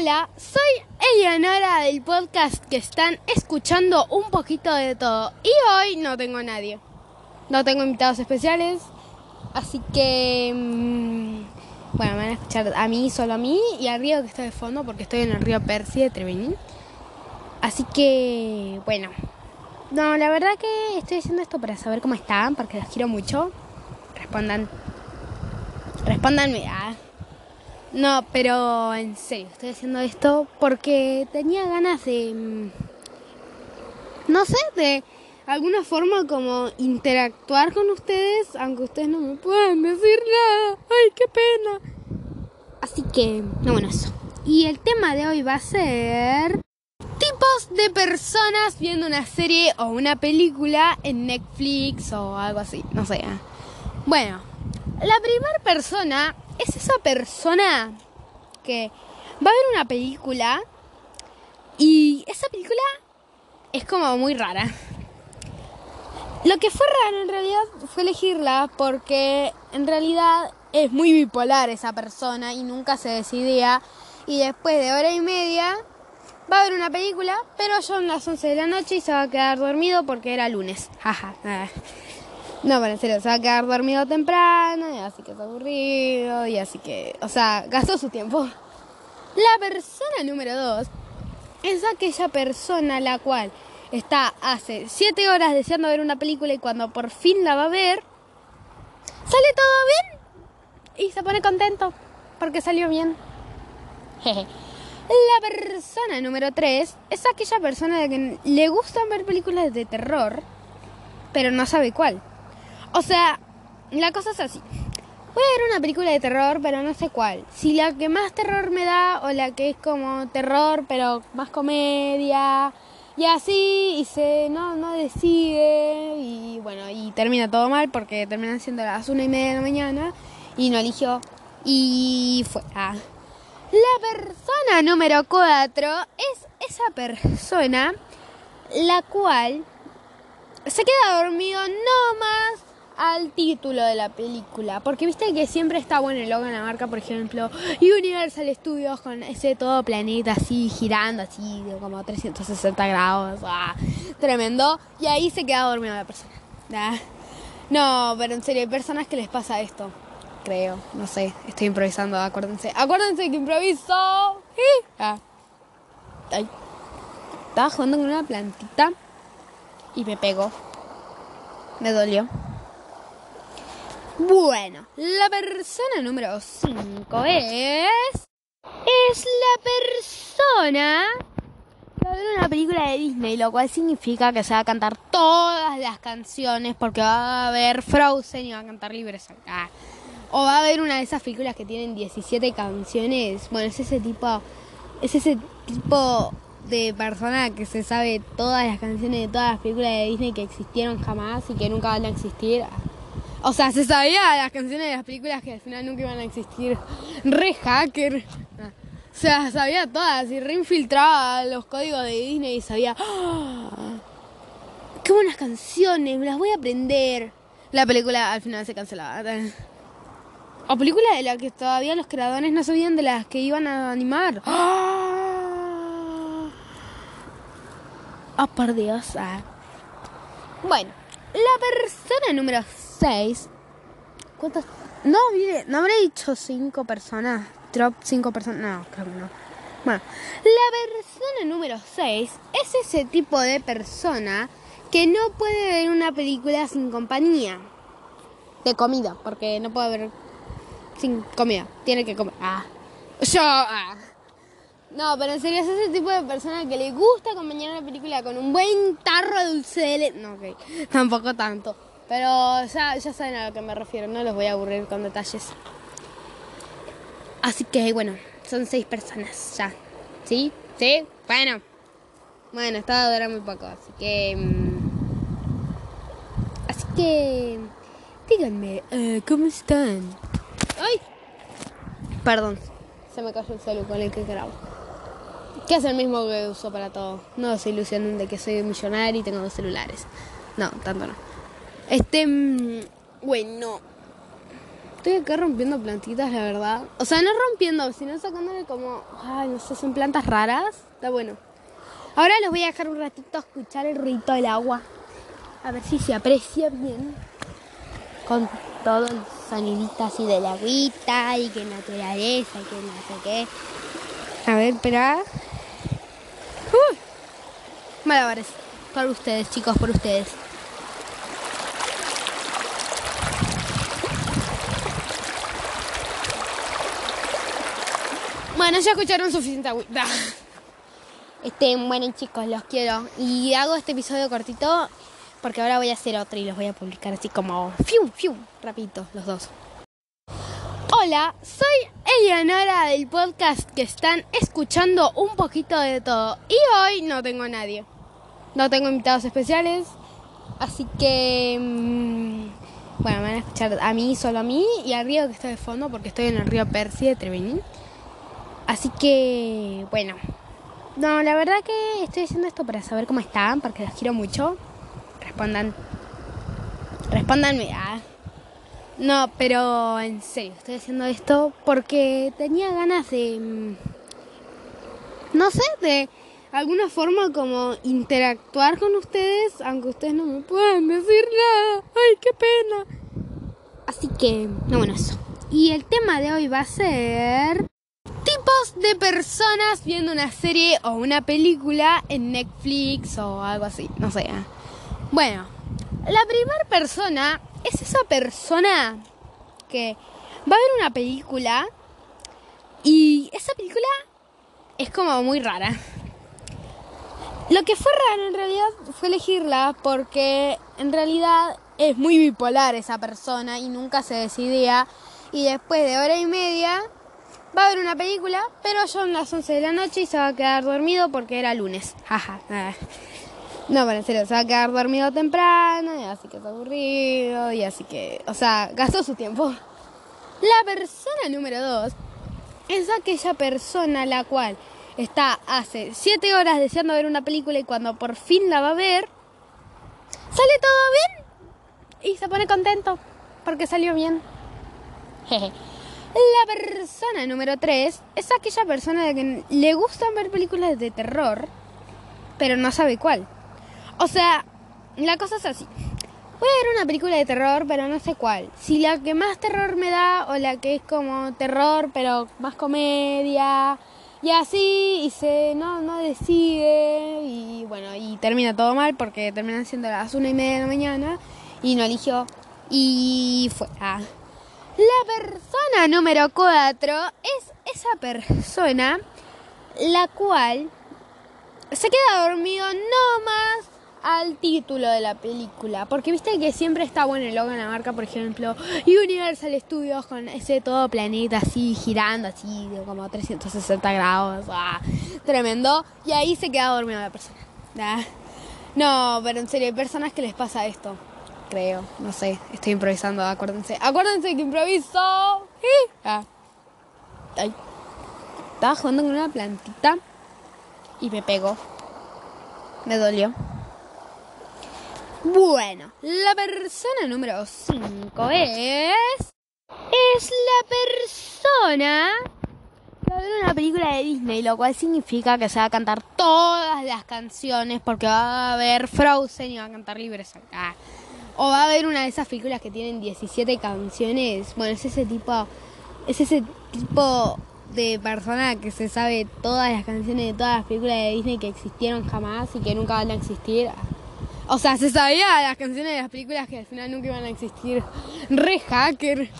Hola, soy Eleonora del podcast que están escuchando un poquito de todo. Y hoy no tengo a nadie. No tengo invitados especiales. Así que... mm, bueno, me van a escuchar a mí, solo a mí y al río que está de fondo porque estoy en el río Percy de Treviñín. Así que... Bueno. No, la verdad que estoy haciendo esto para saber cómo están, porque los quiero mucho. Respondan. Respóndanme. Ah. No, pero en serio, estoy haciendo esto porque tenía ganas de... mm, No sé, de alguna forma como interactuar con ustedes, aunque ustedes no me puedan decir nada. ¡Ay, qué pena! Así que, no, bueno, eso. Y el tema de hoy va a ser tipos de personas viendo una serie o una película en Netflix o algo así, no sé. Bueno, la primera persona es esa persona que va a ver una película y esa película es como muy rara. Lo que fue raro en realidad fue elegirla porque en realidad es muy bipolar esa persona y nunca se decidía y después de hora y media va a ver una película, pero son las 11 de la noche y se va a quedar dormido porque era lunes. Jaja. No, pero en serio, se va a quedar dormido temprano, y así que es aburrido, y así que, o sea, gastó su tiempo. La persona número dos es aquella persona la cual está hace 7 horas deseando ver una película y cuando por fin la va a ver, sale todo bien y se pone contento porque salió bien. La persona número 3 es aquella persona de que le gustan ver películas de terror, pero no sabe cuál. O sea, la cosa es así. Voy a ver una película de terror, pero no sé cuál. Si la que más terror me da o la que es como terror, pero más comedia. Y así, y se no, no decide. Y bueno, y termina todo mal porque terminan siendo las una y media de la mañana. Y no eligió. Y fue. Ah. La persona número 4 es esa persona la cual se queda dormido no más al título de la película. Porque viste que siempre está bueno el logo en la marca, por ejemplo, Universal Studios con ese todo planeta así girando, así de como 360 grados. ¡ah! Tremendo. Y ahí se queda dormida la persona. No, pero en serio, hay personas que les pasa esto. Creo, no sé, estoy improvisando, acuérdense. Acuérdense que improviso. Ah. Estaba jugando con una plantita y me pegó. Me dolió. Bueno, la persona número 5 es. Es la persona que va a ver una película de Disney, lo cual significa que se va a cantar todas las canciones porque va a haber Frozen y va a cantar libres acá. O va a haber una de esas películas que tienen 17 canciones. Bueno, es ese tipo. Es ese tipo de persona que se sabe todas las canciones de todas las películas de Disney que existieron jamás y que nunca van a existir. O sea, se sabía las canciones de las películas que al final nunca iban a existir. Re hacker. O sea, sabía todas y reinfiltraba los códigos de Disney y sabía. ¡Ah! ¡Qué buenas canciones! Me las voy a aprender. La película al final se cancelaba. O película de la que todavía los creadores no sabían de las que iban a animar. ¡Ah! ¡Ah, por Dios! ah. Bueno, la persona número 6. ¿Cuántas? No, mire, no habré dicho 5 personas. Drop 5 personas. No, creo no. Bueno, la persona número 6 es ese tipo de persona que no puede ver una película sin compañía. De comida, porque no puede ver sin comida. Tiene que comer. Ah. Yo. Ah. No, pero en serio es ese tipo de persona que le gusta acompañar una película con un buen tarro de dulce de leche. No, ok. Tampoco tanto. Pero ya, saben a lo que me refiero. No los voy a aburrir con detalles. Así que, bueno, son seis personas ya. ¿Sí? ¿Sí? Bueno. Bueno, esta dura muy poco. Así que... mm, Así que... Díganme, eh, ¿cómo están? ¡Ay! Perdón, se me cayó el celu con el que grabo. Que es el mismo que uso para todo. No se ilusionen de que soy millonario y tengo dos celulares. No, tanto no. Este. mm, Bueno. Estoy acá rompiendo plantitas, la verdad. O sea, no rompiendo, sino sacándole como. Ay, no sé, son plantas raras. Está bueno. Ahora los voy a dejar un ratito a escuchar el ruido del agua. A ver si se aprecia bien. Con todo el sonidito así de la agüita y que naturaleza y que no sé qué. A ver, espera. Uh, malabares. Por ustedes, chicos, por ustedes. Bueno, ya escucharon suficiente agüita. Este, bueno chicos, los quiero. Y hago este episodio cortito porque ahora voy a hacer otro y los voy a publicar así como fiu, fiu, rapidito, los dos. Hola, soy Eleonora del podcast que están escuchando un poquito de todo. Y hoy no tengo a nadie. No tengo invitados especiales. Así que... mm, bueno, me van a escuchar a mí, solo a mí y al río que está de fondo porque estoy en el río Percy de Treviñín. Así que, bueno. No, la verdad que estoy haciendo esto para saber cómo están, porque los quiero mucho. Respondan. Respondanme. Ah. No, pero en serio, estoy haciendo esto porque tenía ganas de. mm, No sé, de alguna forma como interactuar con ustedes, aunque ustedes no me puedan decir nada. ¡Ay, qué pena! Así que, no, bueno, eso. Y el tema de hoy va a ser tipos de personas viendo una serie o una película en Netflix o algo así, no sé. ¿eh? Bueno, la primera persona es esa persona que va a ver una película y esa película es como muy rara. Lo que fue raro en realidad fue elegirla porque en realidad es muy bipolar esa persona y nunca se decidía y después de hora y media va a ver una película, pero son las 11 de la noche y se va a quedar dormido porque era lunes. Jaja. No, pero en serio, se va a quedar dormido temprano y así que es aburrido y así que, o sea, gastó su tiempo. La persona número 2 es aquella persona la cual está hace 7 horas deseando ver una película y cuando por fin la va a ver, sale todo bien y se pone contento porque salió bien. Jeje. La persona número 3 es aquella persona de que le gustan ver películas de terror, pero no sabe cuál. O sea, la cosa es así. Voy a ver una película de terror, pero no sé cuál. Si la que más terror me da o la que es como terror, pero más comedia. Y así, y se no, no decide. Y bueno, y termina todo mal porque terminan siendo las una y media de la mañana. Y no eligió. Y fue. Ah. La persona número 4 es esa persona la cual se queda dormido no más al título de la película. Porque viste que siempre está bueno el logo en la marca, por ejemplo, Universal Studios con ese todo planeta así girando, así como 360 grados. ¡ah! Tremendo. Y ahí se queda dormido la persona. No, pero en serio, hay personas que les pasa esto. Creo, no sé, estoy improvisando, acuérdense. Acuérdense que improviso. Ah. Estaba jugando con una plantita y me pegó. Me dolió. Bueno, la persona número 5 es. Es la persona que va a ver una película de Disney, lo cual significa que se va a cantar todas las canciones porque va a haber Frozen y va a cantar libres acá. O va a haber una de esas películas que tienen 17 canciones. Bueno, es ese tipo. Es ese tipo de persona que se sabe todas las canciones de todas las películas de Disney que existieron jamás y que nunca van a existir. O sea, se sabía las canciones de las películas que al final nunca iban a existir. Re hacker.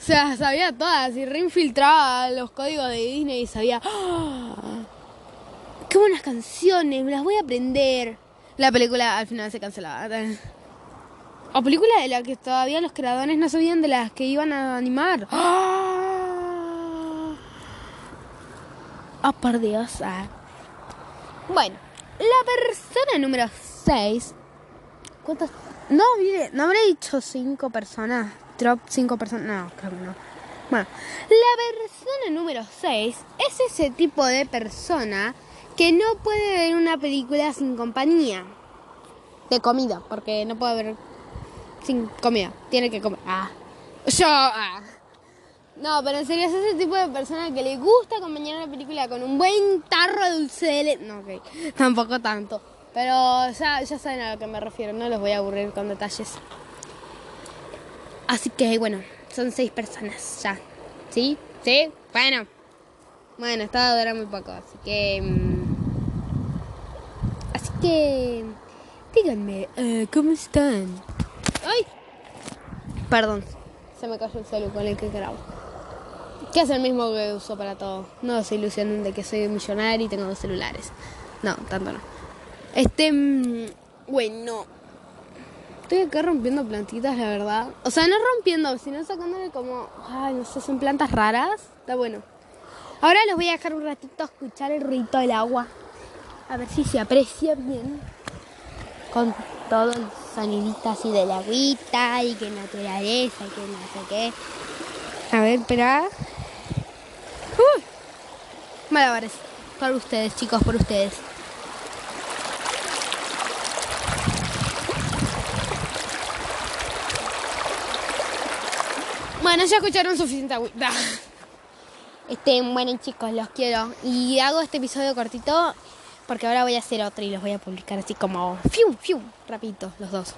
O sea, sabía todas y reinfiltraba los códigos de Disney y sabía. ¡Ah! ¡Qué buenas canciones! Me las voy a aprender. La película al final se cancelaba. O película de la que todavía los creadores no sabían de las que iban a animar. ¡Ah! Oh, por Dios. ah. Bueno, la persona número 6. ¿Cuántas? No, mire, no habré dicho 5 personas. Drop 5 personas. No, creo que no. Bueno, la persona número 6 es ese tipo de persona que no puede ver una película sin compañía. De comida, porque no puede ver sin comida. Tiene que comer. Ah. Yo. ah. No, pero en serio, es ese tipo de persona que le gusta acompañar una película con un buen tarro de dulce de leche. No, ok, tampoco tanto. Pero ya, ya saben a lo que me refiero, no los voy a aburrir con detalles. Así que bueno, son seis personas ya. ¿Sí? ¿Sí? Bueno. Bueno, esta va a muy poco, así que... mm, Así que... Díganme, eh, ¿cómo están? ¡Ay! Perdón, se me cayó el celu con el que grabo. Que es el mismo que uso para todo. No se ilusionen de que soy millonario y tengo dos celulares. No, tanto no. Este... mm, Bueno... Estoy acá rompiendo plantitas, la verdad. O sea, no rompiendo, sino sacándole como... Ay, no sé, son plantas raras. Está bueno. Ahora les voy a dejar un ratito a escuchar el ruido del agua. A ver si se aprecia bien. Con todo el sonidito así de la agüita y que naturaleza y que no sé qué. A ver, espera. Uy. Malabares. Por ustedes, chicos, por ustedes. Bueno, ya escucharon suficiente agüita. Este, bueno chicos, los quiero. Y hago este episodio cortito porque ahora voy a hacer otro y los voy a publicar así como fiu, fiu, rapidito, los dos.